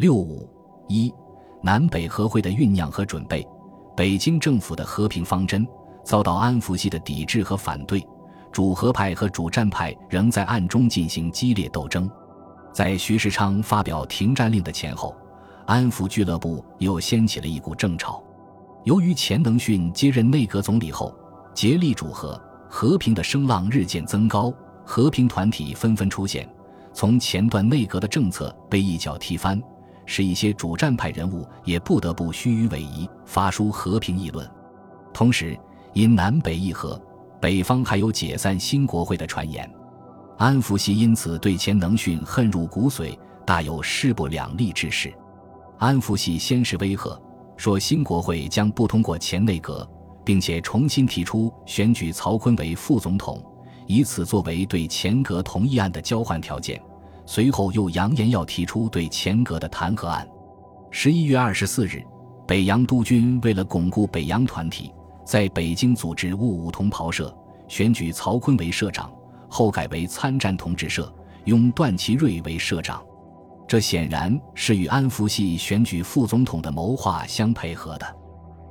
六五一，南北和会的酝酿和准备，北京政府的和平方针遭到安福系的抵制和反对，主和派和主战派仍在暗中进行激烈斗争。在徐世昌发表停战令的前后，安福俱乐部又掀起了一股政潮。由于钱能训接任内阁总理后，竭力主和，和平的声浪日渐增高，和平团体纷纷出现，从前段内阁的政策被一脚踢翻。使一些主战派人物也不得不虚与委蛇，发出和平议论。同时，因南北议和，北方还有解散新国会的传言。安福系因此对钱能训恨入骨髓，大有势不两立之势。安福系先是威吓，说新国会将不通过前内阁，并且重新提出选举曹锟为副总统，以此作为对前阁同意案的交换条件。随后又扬言要提出对钱阁的弹劾案。十一月二十四日，北洋督军为了巩固北洋团体，在北京组织戊午同袍社，选举曹锟为社长，后改为参战同志社，拥段祺瑞为社长。这显然是与安福系选举副总统的谋划相配合的。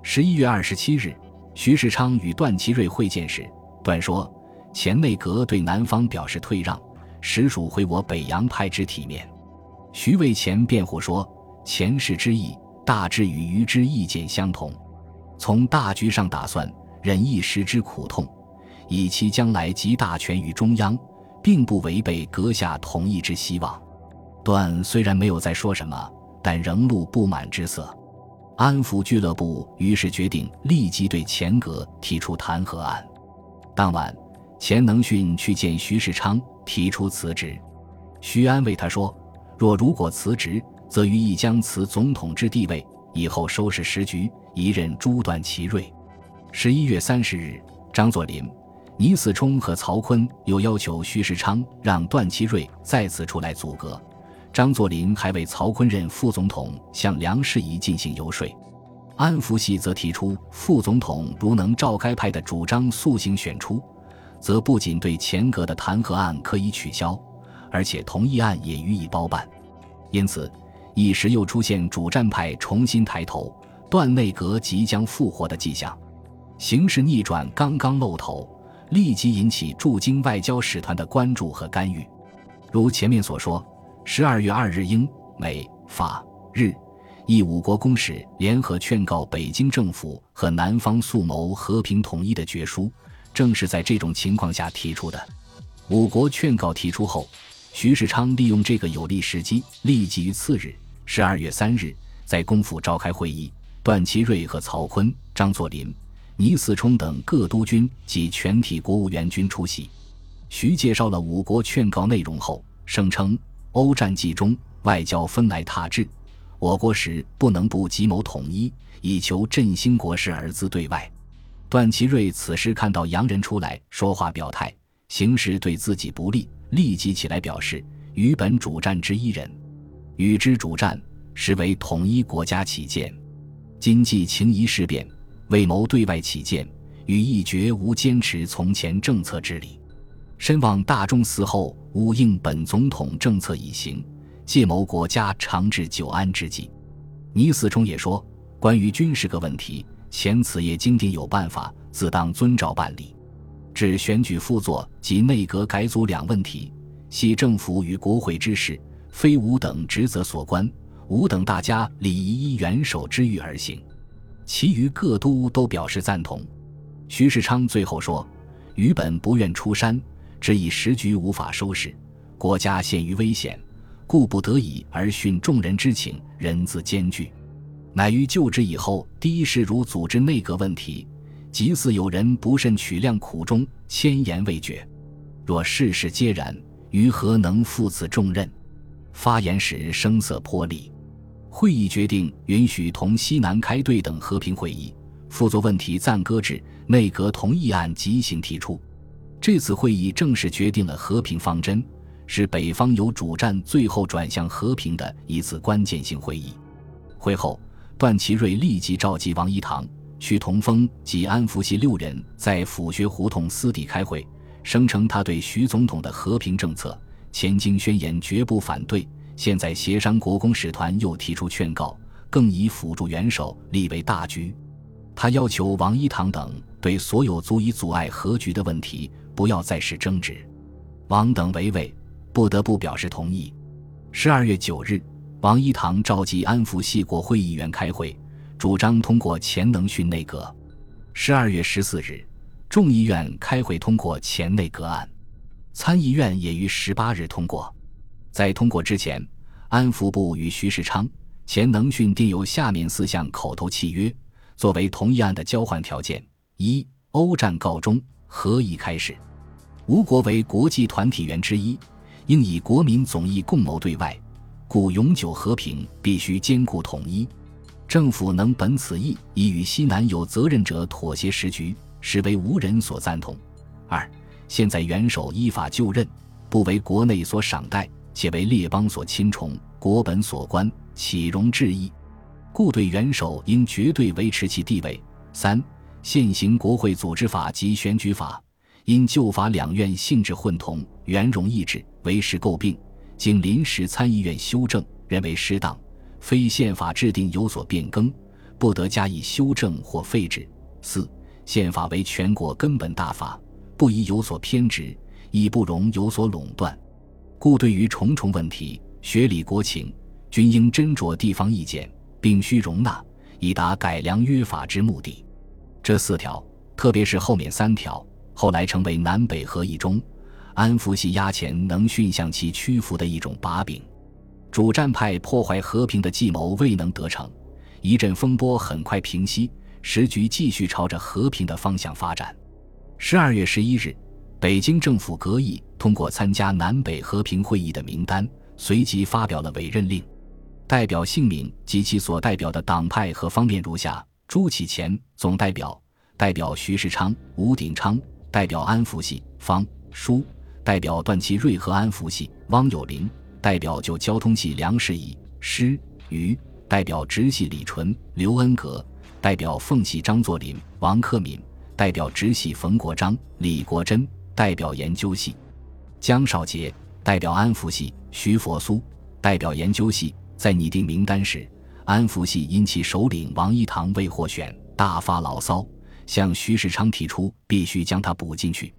十一月二十七日，徐世昌与段祺瑞会见时，段说：“前内阁对南方表示退让。”实属毁我北洋派之体面。徐渭前辩护说：“前世之意，大致与余之意见相同。从大局上打算，忍一时之苦痛，以其将来集大权于中央，并不违背阁下同意之希望。”段虽然没有再说什么，但仍露不满之色。安抚俱乐部于是决定立即对钱阁提出弹劾案。当晚，钱能训去见徐世昌。提出辞职，徐安慰他说：“若如果辞职，则于亦将辞总统之地位，以后收拾时局，一任诛断其锐。”十一月三十日，张作霖、倪嗣冲和曹锟又要求徐世昌让段祺瑞再次出来阻隔。张作霖还为曹锟任副总统向梁士仪进行游说。安福系则提出，副总统如能照该派的主张速行选出。则不仅对钱阁的弹劾案可以取消，而且同意案也予以包办。因此，一时又出现主战派重新抬头、段内阁即将复活的迹象。形势逆转刚刚露头，立即引起驻京外交使团的关注和干预。如前面所说，十二月二日，英、美、法、日、意五国公使联合劝告北京政府和南方速谋和平统一的决书。正是在这种情况下提出的。五国劝告提出后，徐世昌利用这个有利时机，立即于次日（十二月三日）在公府召开会议。段祺瑞和曹锟、张作霖、倪嗣冲等各督军及全体国务院军出席。徐介绍了五国劝告内容后，声称：“欧战既终，外交分来踏志，我国时不能不急谋统一，以求振兴国事而自对外。”段祺瑞此时看到洋人出来说话表态，形势对自己不利，立即起来表示：“与本主战之一人，与之主战，实为统一国家起见。今既情谊事变，为谋对外起见，与一绝无坚持从前政策之理。深望大众死后，勿应本总统政策以行，借谋国家长治久安之计。”倪嗣冲也说：“关于军事个问题。”前此业经定有办法，自当遵照办理。至选举副作及内阁改组两问题，系政府与国会之事，非吾等职责所关。吾等大家礼仪依元首之欲而行。其余各都都表示赞同。徐世昌最后说：“余本不愿出山，只以时局无法收拾，国家陷于危险，故不得已而殉众人之请，人自艰巨。”乃于就职以后，第一事如组织内阁问题，即似有人不慎取量苦衷，千言未决。若事事皆然，于何能负此重任？发言时声色颇厉。会议决定允许同西南开对等和平会议，辅佐问题暂搁置，内阁同意案即行提出。这次会议正式决定了和平方针，是北方由主战最后转向和平的一次关键性会议。会后。段祺瑞立即召集王一堂、屈同峰及安福系六人在府学胡同私底开会，声称他对徐总统的和平政策前经宣言绝不反对，现在协商国公使团又提出劝告，更以辅助元首立为大局。他要求王一堂等对所有足以阻碍和局的问题不要再是争执。王等为畏，不得不表示同意。十二月九日，王一堂召集安福系国会议员开会，主张通过钱能训内阁。十二月十四日，众议院开会通过前内阁案，参议院也于十八日通过。在通过之前，安福部与徐世昌、钱能训订有下面四项口头契约，作为同意案的交换条件：一、欧战告终，和议开始。吴国为国际团体员之一，应以国民总义共谋对外，故永久和平必须兼顾统一。政府能本此意，以与西南有责任者妥协时局，实为无人所赞同。二、现在元首依法就任，不为国内所赏戴，且为列邦所亲崇，国本所关，岂容置疑？故对元首应绝对维持其地位。三、现行国会组织法及选举法，因旧法两院性质混同，元融易制，为时诟病，经临时参议院修正，认为适当。非宪法制定有所变更，不得加以修正或废止。四、宪法为全国根本大法，不宜有所偏执，亦不容有所垄断。故对于重重问题，学理国情，均应斟酌地方意见，并需容纳，以达改良约法之目的。这四条，特别是后面三条，后来成为南北合议中安福系压钱能训向其屈服的一种把柄。主战派破坏和平的计谋未能得逞，一阵风波很快平息，时局继续朝着和平的方向发展。十二月十一日，北京政府阁议通过参加南北和平会议的名单，随即发表了委任令，代表姓名及其所代表的党派和方面如下：朱启潜总代表，代表徐世昌、吴鼎昌，代表安福系方书，代表段祺瑞和安福系汪有林。代表就交通系梁士仪、施于；代表直系李纯、刘恩格；代表奉系张作霖、王克敏；代表直系冯国璋、李国珍；代表研究系江少杰；代表安福系徐佛苏；代表研究系在拟定名单时，安福系因其首领王一堂未获选，大发牢骚，向徐世昌提出必须将他补进去。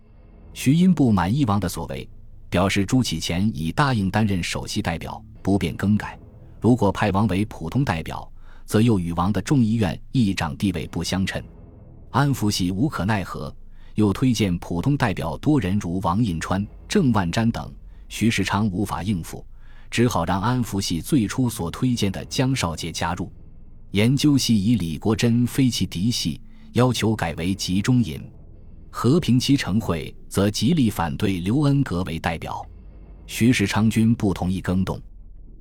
徐因不满意王的所为。表示朱启潜已答应担任首席代表，不便更改。如果派王为普通代表，则又与王的众议院议长地位不相称。安福系无可奈何，又推荐普通代表多人如王印川、郑万瞻等，徐世昌无法应付，只好让安福系最初所推荐的江少杰加入。研究系以李国珍非其嫡系，要求改为集中营。和平期成会则极力反对刘恩格为代表，徐世昌军不同意更动。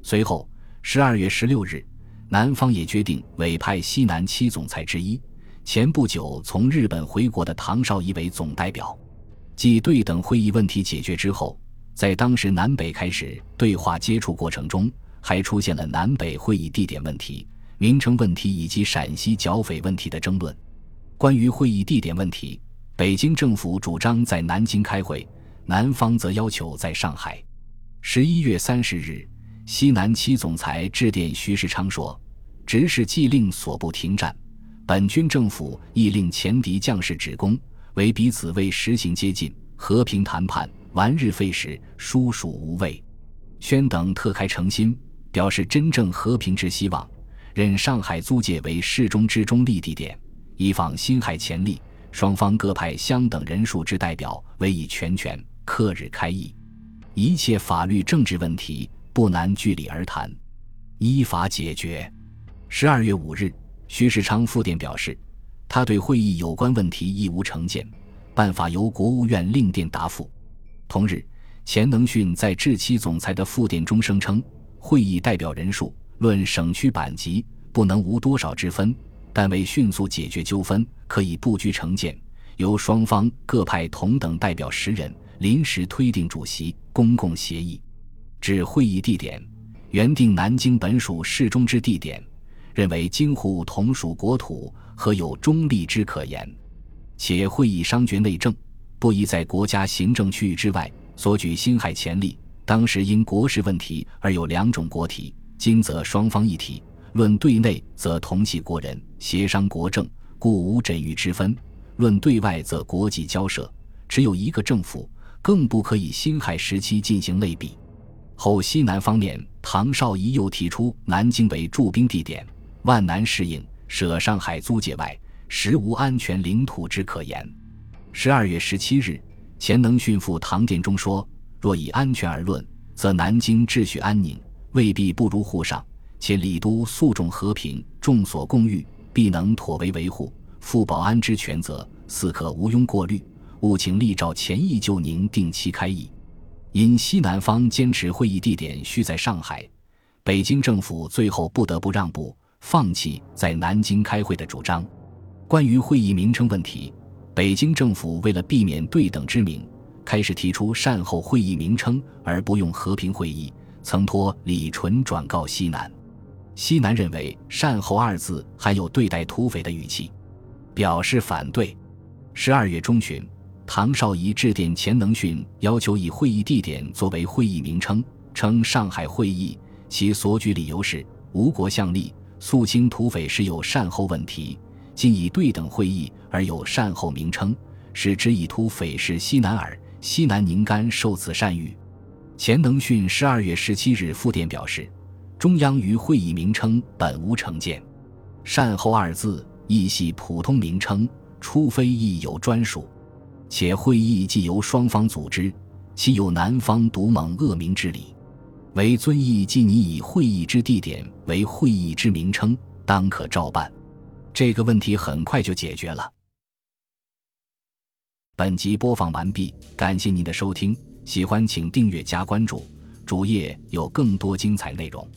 随后，十二月十六日，南方也决定委派西南七总裁之一、前不久从日本回国的唐绍仪为总代表。继对等会议问题解决之后，在当时南北开始对话接触过程中，还出现了南北会议地点问题、名称问题以及陕西剿匪问题的争论。关于会议地点问题。北京政府主张在南京开会，南方则要求在上海。十一月三十日，西南七总裁致电徐世昌说：“直是既令所部停战，本军政府亦令前敌将士止攻，为彼此为实行接近和平谈判，完日费时，殊属无谓。”宣等特开诚心，表示真正和平之希望，任上海租界为事中之中立地点，以访辛亥前例。双方各派相等人数之代表，委以全权，克日开议。一切法律政治问题不难据理而谈，依法解决。十二月五日，徐世昌复电表示，他对会议有关问题亦无成见，办法由国务院另电答复。同日，钱能训在致七总裁的复电中声称，会议代表人数论省区版级不能无多少之分。但为迅速解决纠纷，可以不拘成见，由双方各派同等代表十人临时推定主席，公共协议。至会议地点，原定南京本属市中之地点，认为京沪同属国土，何有中立之可言？且会议商决内政，不宜在国家行政区域之外，所举辛亥前例，当时因国事问题而有两种国体，今则双方一体。论对内，则同系国人，协商国政，故无枕域之分；论对外，则国际交涉，只有一个政府，更不可以辛亥时期进行类比。后西南方面，唐绍仪又提出南京为驻兵地点，万难适应，舍上海租界外，实无安全领土之可言。十二月十七日，钱能训赴唐殿中说：“若以安全而论，则南京秩序安宁，未必不如沪上。”且李都素重和平，众所共御，必能妥为维护、复保安之权责，似可无庸过虑。务请立照前议就宁定期开议。因西南方坚持会议地点需在上海，北京政府最后不得不让步，放弃在南京开会的主张。关于会议名称问题，北京政府为了避免对等之名，开始提出善后会议名称，而不用和平会议，曾托李纯转告西南。西南认为“善后”二字含有对待土匪的语气，表示反对。十二月中旬，唐绍仪致电钱能训，要求以会议地点作为会议名称，称上海会议。其所举理由是：吴国相立，肃清土匪时有善后问题，今以对等会议而有善后名称，使之以土匪是西南耳。西南宁干受此善遇。钱能训十二月十七日复电表示。中央于会议名称本无成见，善后二字亦系普通名称，除非亦有专属。且会议既由双方组织，岂有南方独蒙恶名之理，唯遵义既拟以会议之地点为会议之名称，当可照办。这个问题很快就解决了。本集播放完毕，感谢您的收听，喜欢请订阅加关注，主页有更多精彩内容。